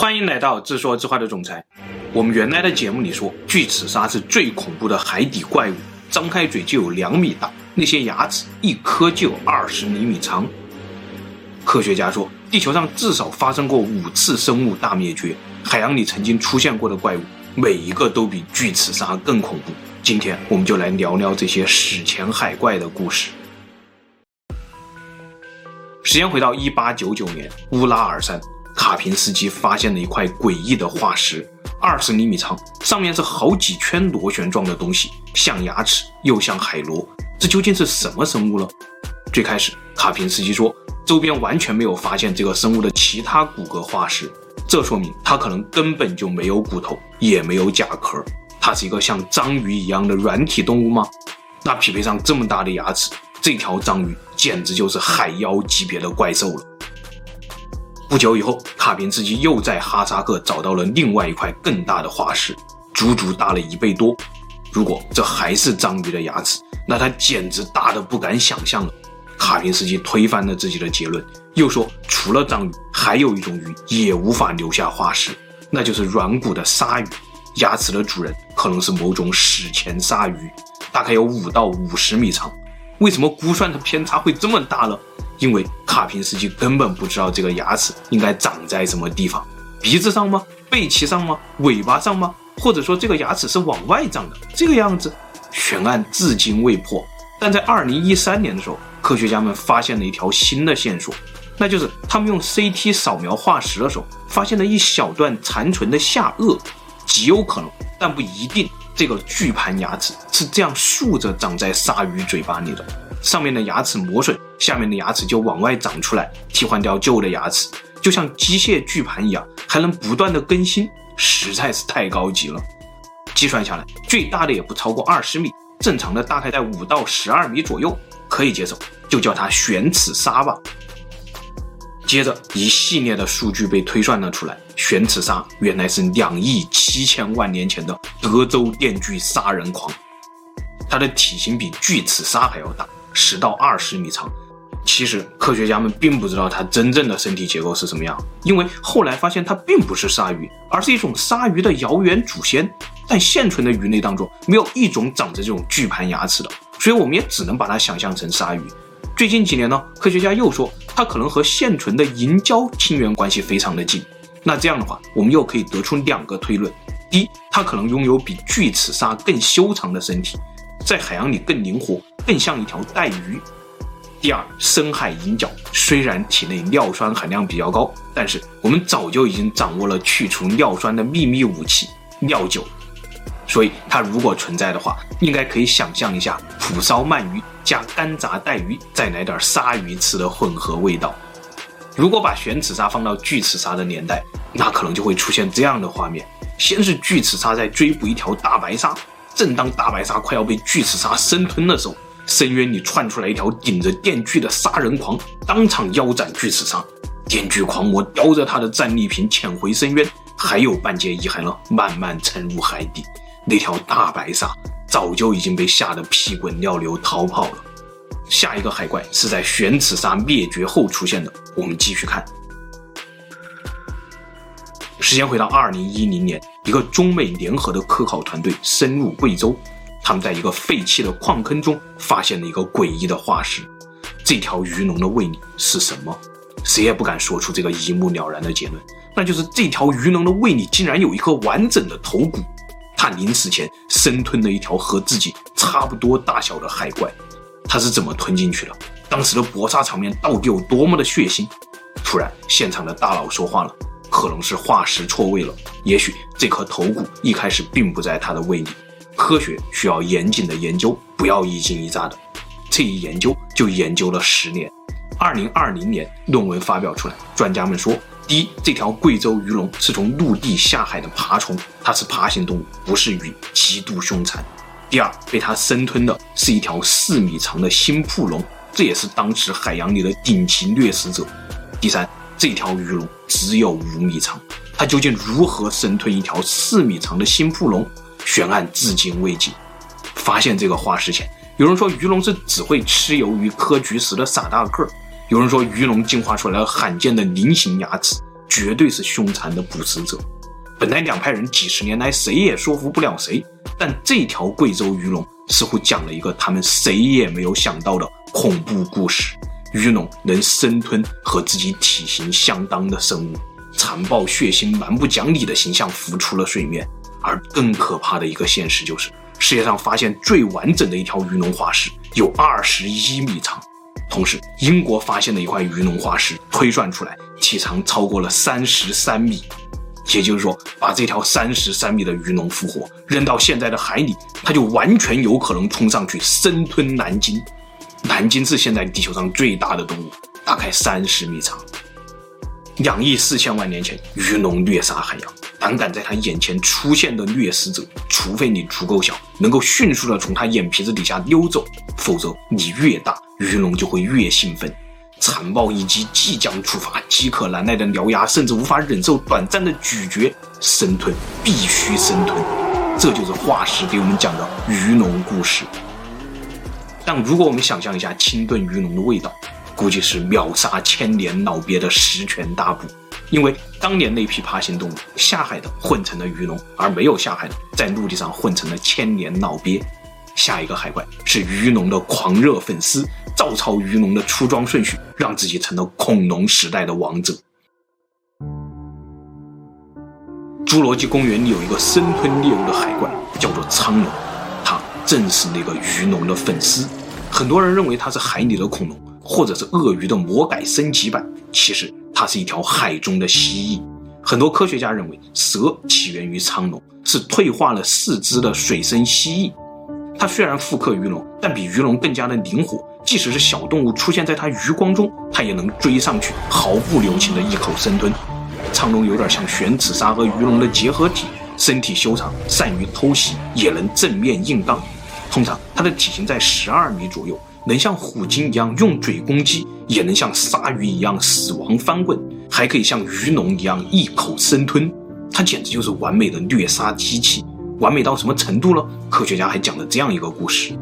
欢迎来到自说自话的总裁。我们原来的节目里说，巨齿鲨是最恐怖的海底怪物，张开嘴就有两米大，那些牙齿一颗就有二十厘米长。科学家说，地球上至少发生过五次生物大灭绝，海洋里曾经出现过的怪物，每一个都比巨齿鲨更恐怖。今天我们就来聊聊这些史前海怪的故事。时间回到一八九九年，乌拉尔山。卡平斯基发现了一块诡异的化石，二十厘米长，上面是好几圈螺旋状的东西，像牙齿又像海螺，这究竟是什么生物呢？最开始，卡平斯基说周边完全没有发现这个生物的其他骨骼化石，这说明它可能根本就没有骨头，也没有甲壳，它是一个像章鱼一样的软体动物吗？那匹配上这么大的牙齿，这条章鱼简直就是海妖级别的怪兽了。不久以后，卡宾斯基又在哈萨克找到了另外一块更大的化石，足足大了一倍多。如果这还是章鱼的牙齿，那它简直大的不敢想象了。卡宾斯基推翻了自己的结论，又说除了章鱼，还有一种鱼也无法留下化石，那就是软骨的鲨鱼。牙齿的主人可能是某种史前鲨鱼，大概有五到五十米长。为什么估算的偏差会这么大呢？因为卡平斯基根本不知道这个牙齿应该长在什么地方，鼻子上吗？背鳍上吗？尾巴上吗？或者说这个牙齿是往外长的？这个样子，悬案至今未破。但在二零一三年的时候，科学家们发现了一条新的线索，那就是他们用 CT 扫描化石的时候，发现了一小段残存的下颚，极有可能，但不一定。这个巨盘牙齿是这样竖着长在鲨鱼嘴巴里的，上面的牙齿磨损，下面的牙齿就往外长出来，替换掉旧的牙齿，就像机械锯盘一样，还能不断的更新，实在是太高级了。计算下来，最大的也不超过二十米，正常的大概在五到十二米左右，可以接受，就叫它玄齿鲨吧。接着，一系列的数据被推算了出来。玄齿鲨原来是两亿七千万年前的德州电锯杀人狂，它的体型比巨齿鲨还要大，十到二十米长。其实，科学家们并不知道它真正的身体结构是什么样，因为后来发现它并不是鲨鱼，而是一种鲨鱼的遥远祖先。但现存的鱼类当中，没有一种长着这种巨盘牙齿的，所以我们也只能把它想象成鲨鱼。最近几年呢，科学家又说它可能和现存的银鮫亲缘关系非常的近。那这样的话，我们又可以得出两个推论：第一，它可能拥有比巨齿鲨更修长的身体，在海洋里更灵活，更像一条带鱼；第二，深海银角虽然体内尿酸含量比较高，但是我们早就已经掌握了去除尿酸的秘密武器——尿酒。所以它如果存在的话，应该可以想象一下蒲烧鳗鱼加干炸带鱼，再来点鲨鱼吃的混合味道。如果把玄齿鲨放到巨齿鲨的年代，那可能就会出现这样的画面：先是巨齿鲨在追捕一条大白鲨，正当大白鲨快要被巨齿鲨生吞的时候，深渊里窜出来一条顶着电锯的杀人狂，当场腰斩巨齿鲨。电锯狂魔叼着他的战利品潜回深渊，还有半截遗骸呢，慢慢沉入海底。那条大白鲨早就已经被吓得屁滚尿流逃跑了。下一个海怪是在玄齿鲨灭绝后出现的，我们继续看。时间回到二零一零年，一个中美联合的科考团队深入贵州，他们在一个废弃的矿坑中发现了一个诡异的化石。这条鱼龙的胃里是什么？谁也不敢说出这个一目了然的结论，那就是这条鱼龙的胃里竟然有一颗完整的头骨。他临死前生吞了一条和自己差不多大小的海怪，他是怎么吞进去的？当时的搏杀场面到底有多么的血腥？突然，现场的大佬说话了，可能是化石错位了，也许这颗头骨一开始并不在他的胃里。科学需要严谨的研究，不要一惊一乍的。这一研究就研究了十年，二零二零年论文发表出来，专家们说。第一，这条贵州鱼龙是从陆地下海的爬虫，它是爬行动物，不是鱼，极度凶残。第二，被它生吞的是一条四米长的新腹龙，这也是当时海洋里的顶级掠食者。第三，这条鱼龙只有五米长，它究竟如何生吞一条四米长的新腹龙？悬案至今未解。发现这个化石前，有人说鱼龙是只会吃鱿鱼、嗑菊石的傻大个儿。有人说鱼龙进化出来了罕见的菱形牙齿，绝对是凶残的捕食者。本来两派人几十年来谁也说服不了谁，但这条贵州鱼龙似乎讲了一个他们谁也没有想到的恐怖故事：鱼龙能生吞和自己体型相当的生物，残暴血腥、蛮不讲理的形象浮出了水面。而更可怕的一个现实就是，世界上发现最完整的一条鱼龙化石有二十一米长。同时，英国发现的一块鱼龙化石推算出来体长超过了三十三米，也就是说，把这条三十三米的鱼龙复活扔到现在的海里，它就完全有可能冲上去生吞南鲸。南鲸是现在地球上最大的动物，大概三十米长。两亿四千万年前，鱼龙虐杀海洋。胆敢在他眼前出现的掠食者，除非你足够小，能够迅速的从他眼皮子底下溜走，否则你越大，鱼龙就会越兴奋。残暴一击即将触发，饥渴难耐的獠牙甚至无法忍受短暂的咀嚼，生吞必须生吞。这就是化石给我们讲的鱼龙故事。但如果我们想象一下清炖鱼龙的味道，估计是秒杀千年老鳖的十全大补。因为当年那批爬行动物下海的混成了鱼龙，而没有下海的在陆地上混成了千年老鳖。下一个海怪是鱼龙的狂热粉丝，照抄鱼龙的出装顺序，让自己成了恐龙时代的王者。侏罗纪公园里有一个生吞猎物的海怪，叫做沧龙，它正是那个鱼龙的粉丝。很多人认为它是海里的恐龙，或者是鳄鱼的魔改升级版，其实。它是一条海中的蜥蜴，很多科学家认为蛇起源于沧龙，是退化了四肢的水生蜥蜴。它虽然复刻鱼龙，但比鱼龙更加的灵活，即使是小动物出现在它余光中，它也能追上去，毫不留情的一口生吞。沧龙有点像玄齿鲨和鱼龙的结合体，身体修长，善于偷袭，也能正面硬刚。通常它的体型在十二米左右。能像虎鲸一样用嘴攻击，也能像鲨鱼一样死亡翻滚，还可以像鱼龙一样一口生吞。它简直就是完美的虐杀机器。完美到什么程度呢？科学家还讲了这样一个故事，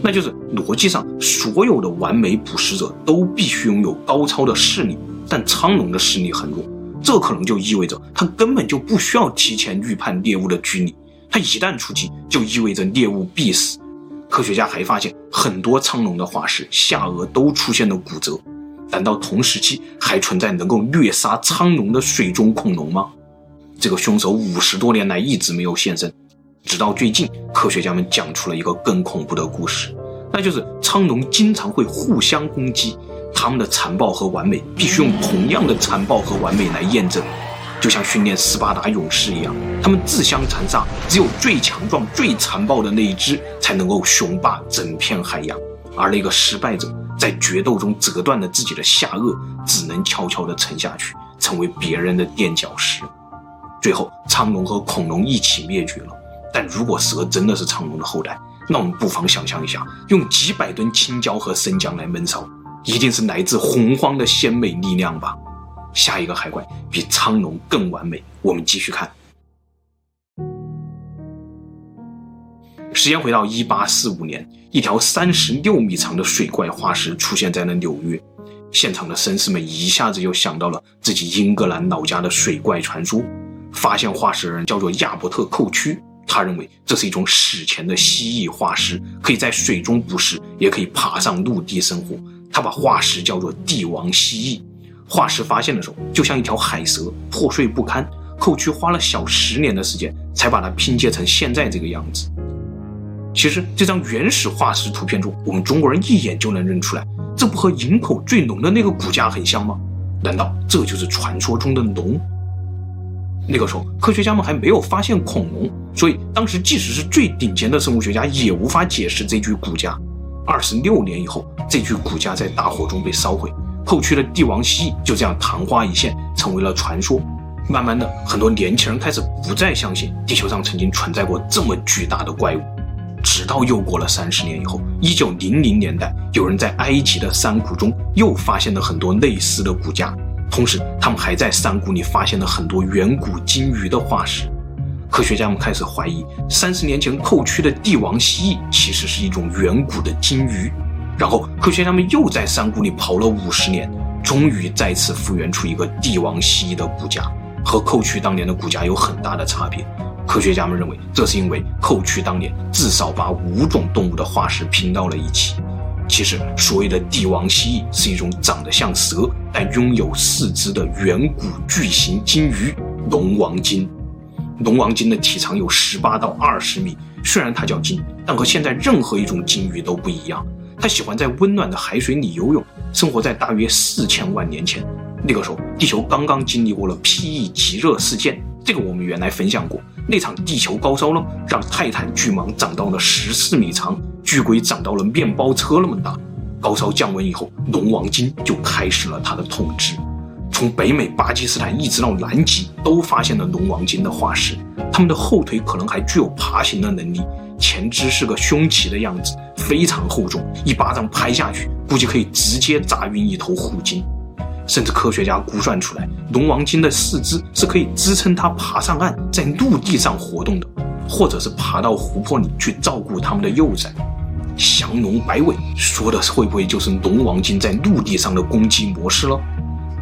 那就是逻辑上所有的完美捕食者都必须拥有高超的视力，但沧龙的视力很弱，这可能就意味着它根本就不需要提前预判猎物的距离，它一旦出击，就意味着猎物必死。科学家还发现很多沧龙的化石下颚都出现了骨折，难道同时期还存在能够虐杀沧龙的水中恐龙吗？这个凶手五十多年来一直没有现身，直到最近，科学家们讲出了一个更恐怖的故事，那就是沧龙经常会互相攻击，它们的残暴和完美必须用同样的残暴和完美来验证。就像训练斯巴达勇士一样，他们自相残杀，只有最强壮、最残暴的那一只才能够雄霸整片海洋，而那个失败者在决斗中折断了自己的下颚，只能悄悄地沉下去，成为别人的垫脚石。最后，沧龙和恐龙一起灭绝了。但如果蛇真的是沧龙的后代，那我们不妨想象一下，用几百吨青椒和生姜来焖烧，一定是来自洪荒的鲜美力量吧。下一个海怪比沧龙更完美，我们继续看。时间回到一八四五年，一条三十六米长的水怪化石出现在了纽约，现场的绅士们一下子就想到了自己英格兰老家的水怪传说。发现化石人叫做亚伯特·寇区，他认为这是一种史前的蜥蜴化石，可以在水中捕食，也可以爬上陆地生活。他把化石叫做帝王蜥蜴。化石发现的时候，就像一条海蛇，破碎不堪。后区花了小十年的时间，才把它拼接成现在这个样子。其实这张原始化石图片中，我们中国人一眼就能认出来，这不和营口最龙的那个骨架很像吗？难道这就是传说中的龙？那个时候，科学家们还没有发现恐龙，所以当时即使是最顶尖的生物学家也无法解释这具骨架。二十六年以后，这具骨架在大火中被烧毁。后区的帝王蜥蜴就这样昙花一现，成为了传说。慢慢的，很多年轻人开始不再相信地球上曾经存在过这么巨大的怪物。直到又过了三十年以后，一九零零年代，有人在埃及的山谷中又发现了很多类似的骨架，同时他们还在山谷里发现了很多远古鲸鱼的化石。科学家们开始怀疑，三十年前后区的帝王蜥蜴其实是一种远古的鲸鱼。然后科学家们又在山谷里刨了五十年，终于再次复原出一个帝王蜥蜴的骨架，和寇区当年的骨架有很大的差别。科学家们认为，这是因为寇区当年至少把五种动物的化石拼到了一起。其实，所谓的帝王蜥蜴是一种长得像蛇但拥有四肢的远古巨型鲸鱼——龙王鲸。龙王鲸的体长有十八到二十米，虽然它叫鲸，但和现在任何一种鲸鱼都不一样。它喜欢在温暖的海水里游泳，生活在大约四千万年前。那个时候，地球刚刚经历过了 P.E. 极热事件，这个我们原来分享过。那场地球高烧呢，让泰坦巨蟒长到了十四米长，巨龟长到了面包车那么大。高烧降温以后，龙王鲸就开始了它的统治。从北美巴基斯坦一直到南极，都发现了龙王鲸的化石。它们的后腿可能还具有爬行的能力，前肢是个胸鳍的样子，非常厚重，一巴掌拍下去，估计可以直接砸晕一头虎鲸。甚至科学家估算出来，龙王鲸的四肢是可以支撑它爬上岸，在陆地上活动的，或者是爬到湖泊里去照顾它们的幼崽。降龙摆尾，说的会不会就是龙王鲸在陆地上的攻击模式了？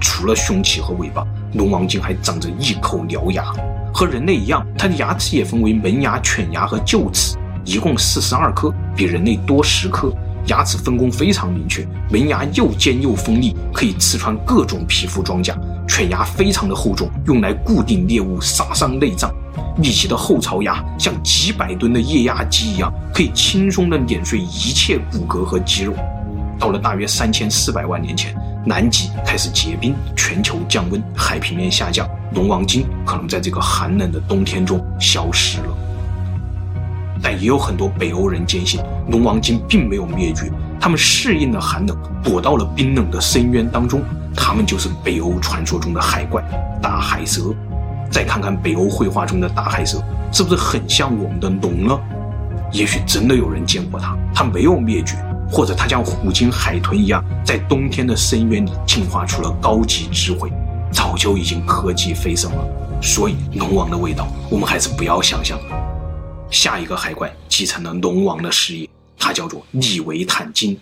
除了胸鳍和尾巴，龙王鲸还长着一口獠牙，和人类一样，它的牙齿也分为门牙、犬牙和臼齿，一共四十二颗，比人类多十颗。牙齿分工非常明确，门牙又尖又锋利，可以刺穿各种皮肤装甲；犬牙非常的厚重，用来固定猎物，杀伤内脏；密集的后槽牙像几百吨的液压机一样，可以轻松地碾碎一切骨骼和肌肉。到了大约三千四百万年前，南极开始结冰，全球降温，海平面下降，龙王鲸可能在这个寒冷的冬天中消失了。但也有很多北欧人坚信，龙王鲸并没有灭绝，他们适应了寒冷，躲到了冰冷的深渊当中。他们就是北欧传说中的海怪——大海蛇。再看看北欧绘画中的大海蛇，是不是很像我们的龙呢？也许真的有人见过它，它没有灭绝，或者它像虎鲸、海豚一样，在冬天的深渊里进化出了高级智慧，早就已经科技飞升了。所以，龙王的味道，我们还是不要想象了。下一个海怪继承了龙王的事业，它叫做利维坦鲸。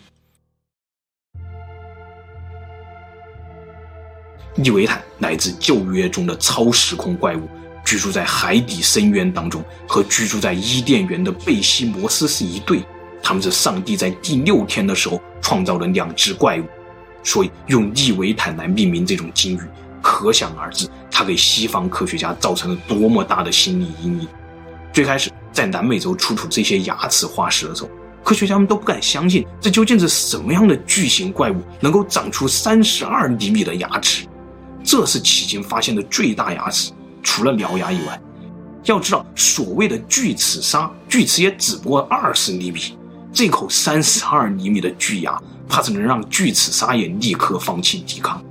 利维坦来自旧约中的超时空怪物，居住在海底深渊当中，和居住在伊甸园的贝西摩斯是一对。他们是上帝在第六天的时候创造了两只怪物，所以用利维坦来命名这种鲸鱼，可想而知，它给西方科学家造成了多么大的心理阴影。最开始。在南美洲出土这些牙齿化石的时候，科学家们都不敢相信，这究竟是什么样的巨型怪物能够长出三十二厘米的牙齿？这是迄今发现的最大牙齿，除了獠牙以外。要知道，所谓的巨齿鲨，巨齿也只不过二十厘米，这口三十二厘米的巨牙，怕是能让巨齿鲨也立刻放弃抵抗。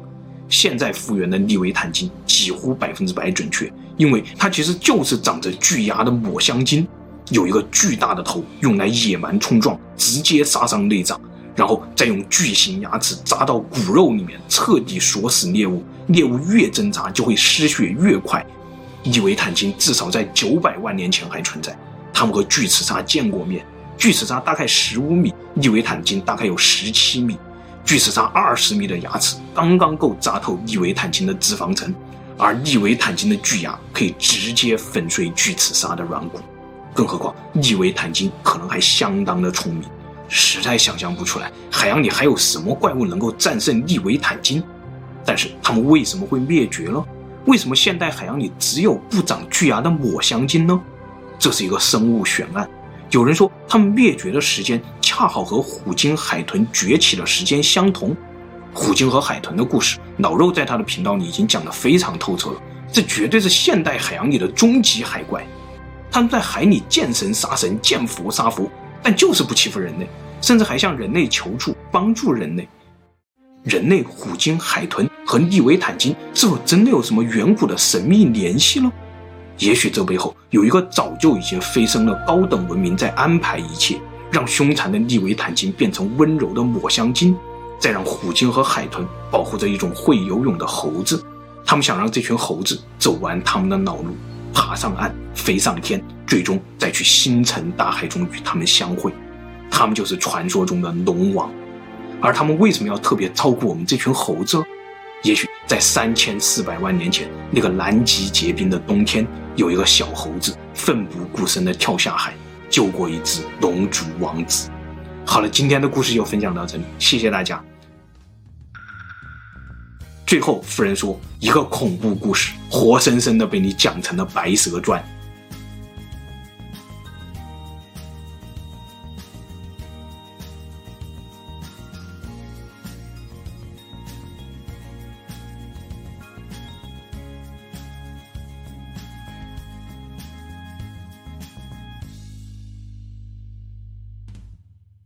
现在复原的利维坦鲸几乎百分之百准确，因为它其实就是长着巨牙的抹香鲸，有一个巨大的头用来野蛮冲撞，直接杀伤内脏，然后再用巨型牙齿扎到骨肉里面，彻底锁死猎物。猎物越挣扎就会失血越快。利维坦鲸至少在九百万年前还存在，它们和巨齿鲨见过面，巨齿鲨大概十五米，利维坦鲸大概有十七米。巨齿鲨二十米的牙齿刚刚够扎透利维坦鲸的脂肪层，而利维坦鲸的巨牙可以直接粉碎巨齿鲨的软骨。更何况利维坦鲸可能还相当的聪明，实在想象不出来海洋里还有什么怪物能够战胜利维坦鲸。但是它们为什么会灭绝了？为什么现代海洋里只有不长巨牙的抹香鲸呢？这是一个生物悬案。有人说，它们灭绝的时间恰好和虎鲸、海豚崛起的时间相同。虎鲸和海豚的故事，老肉在他的频道里已经讲得非常透彻了。这绝对是现代海洋里的终极海怪。他们在海里见神杀神，见佛杀佛，但就是不欺负人类，甚至还向人类求助，帮助人类。人类、虎鲸、海豚和利维坦鲸，是否真的有什么远古的神秘联系呢？也许这背后有一个早就已经飞升了高等文明在安排一切，让凶残的利维坦鲸变成温柔的抹香鲸，再让虎鲸和海豚保护着一种会游泳的猴子。他们想让这群猴子走完他们的老路，爬上岸，飞上天，最终再去星辰大海中与他们相会。他们就是传说中的龙王，而他们为什么要特别照顾我们这群猴子？也许在三千四百万年前，那个南极结冰的冬天，有一个小猴子奋不顾身地跳下海，救过一只龙族王子。好了，今天的故事就分享到这里，谢谢大家。最后，夫人说，一个恐怖故事活生生的被你讲成了《白蛇传》。